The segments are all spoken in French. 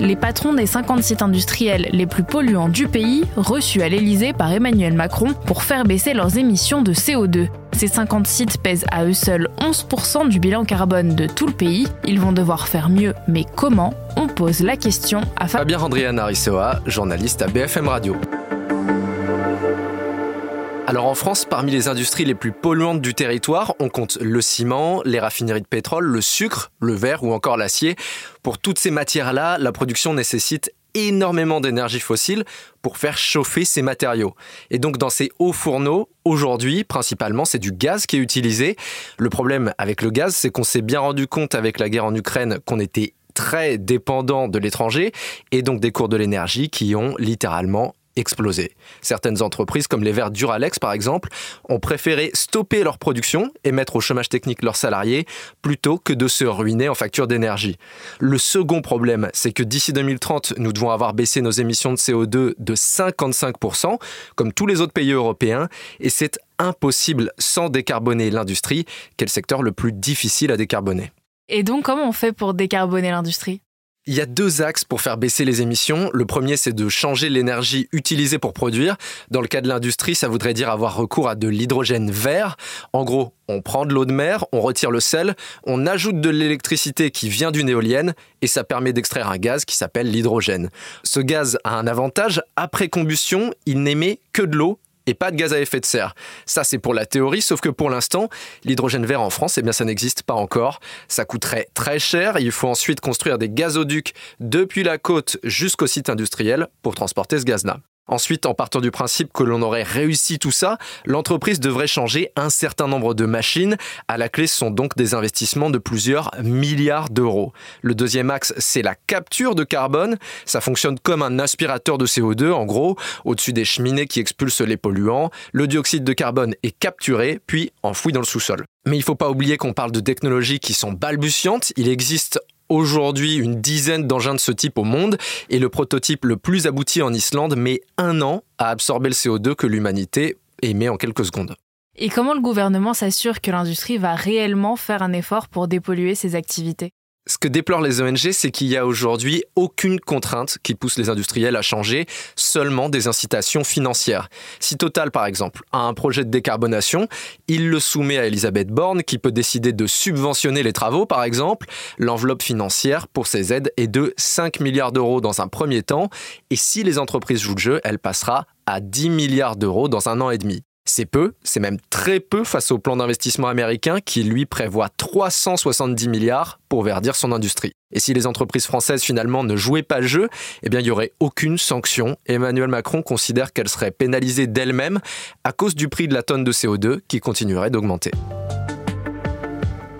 les patrons des 50 sites industriels les plus polluants du pays reçus à l'Elysée par Emmanuel Macron pour faire baisser leurs émissions de CO2. Ces 50 sites pèsent à eux seuls 11% du bilan carbone de tout le pays. Ils vont devoir faire mieux, mais comment? On pose la question à Fabien Andriana journaliste à BFM Radio. En France, parmi les industries les plus polluantes du territoire, on compte le ciment, les raffineries de pétrole, le sucre, le verre ou encore l'acier. Pour toutes ces matières-là, la production nécessite énormément d'énergie fossile pour faire chauffer ces matériaux. Et donc dans ces hauts fourneaux, aujourd'hui, principalement, c'est du gaz qui est utilisé. Le problème avec le gaz, c'est qu'on s'est bien rendu compte avec la guerre en Ukraine qu'on était très dépendant de l'étranger et donc des cours de l'énergie qui ont littéralement Certaines entreprises, comme les verres Duralex par exemple, ont préféré stopper leur production et mettre au chômage technique leurs salariés plutôt que de se ruiner en facture d'énergie. Le second problème, c'est que d'ici 2030, nous devons avoir baissé nos émissions de CO2 de 55%, comme tous les autres pays européens, et c'est impossible sans décarboner l'industrie, qui est le secteur le plus difficile à décarboner. Et donc, comment on fait pour décarboner l'industrie? Il y a deux axes pour faire baisser les émissions. Le premier, c'est de changer l'énergie utilisée pour produire. Dans le cas de l'industrie, ça voudrait dire avoir recours à de l'hydrogène vert. En gros, on prend de l'eau de mer, on retire le sel, on ajoute de l'électricité qui vient d'une éolienne et ça permet d'extraire un gaz qui s'appelle l'hydrogène. Ce gaz a un avantage, après combustion, il n'émet que de l'eau et pas de gaz à effet de serre. Ça, c'est pour la théorie, sauf que pour l'instant, l'hydrogène vert en France, eh bien, ça n'existe pas encore. Ça coûterait très cher. Il faut ensuite construire des gazoducs depuis la côte jusqu'au site industriel pour transporter ce gaz-là. Ensuite, en partant du principe que l'on aurait réussi tout ça, l'entreprise devrait changer un certain nombre de machines. À la clé, ce sont donc des investissements de plusieurs milliards d'euros. Le deuxième axe, c'est la capture de carbone. Ça fonctionne comme un aspirateur de CO2, en gros, au-dessus des cheminées qui expulsent les polluants. Le dioxyde de carbone est capturé, puis enfoui dans le sous-sol. Mais il ne faut pas oublier qu'on parle de technologies qui sont balbutiantes. Il existe aujourd'hui une dizaine d'engins de ce type au monde et le prototype le plus abouti en Islande met un an à absorber le CO2 que l'humanité émet en quelques secondes. Et comment le gouvernement s'assure que l'industrie va réellement faire un effort pour dépolluer ses activités? Ce que déplorent les ONG, c'est qu'il n'y a aujourd'hui aucune contrainte qui pousse les industriels à changer, seulement des incitations financières. Si Total, par exemple, a un projet de décarbonation, il le soumet à Elisabeth Borne, qui peut décider de subventionner les travaux, par exemple. L'enveloppe financière pour ces aides est de 5 milliards d'euros dans un premier temps, et si les entreprises jouent le jeu, elle passera à 10 milliards d'euros dans un an et demi. C'est peu, c'est même très peu face au plan d'investissement américain qui lui prévoit 370 milliards pour verdir son industrie. Et si les entreprises françaises finalement ne jouaient pas le jeu, eh bien il n'y aurait aucune sanction. Emmanuel Macron considère qu'elle serait pénalisée d'elle-même à cause du prix de la tonne de CO2 qui continuerait d'augmenter.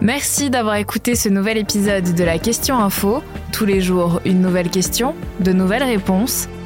Merci d'avoir écouté ce nouvel épisode de la Question Info. Tous les jours, une nouvelle question, de nouvelles réponses.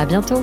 À bientôt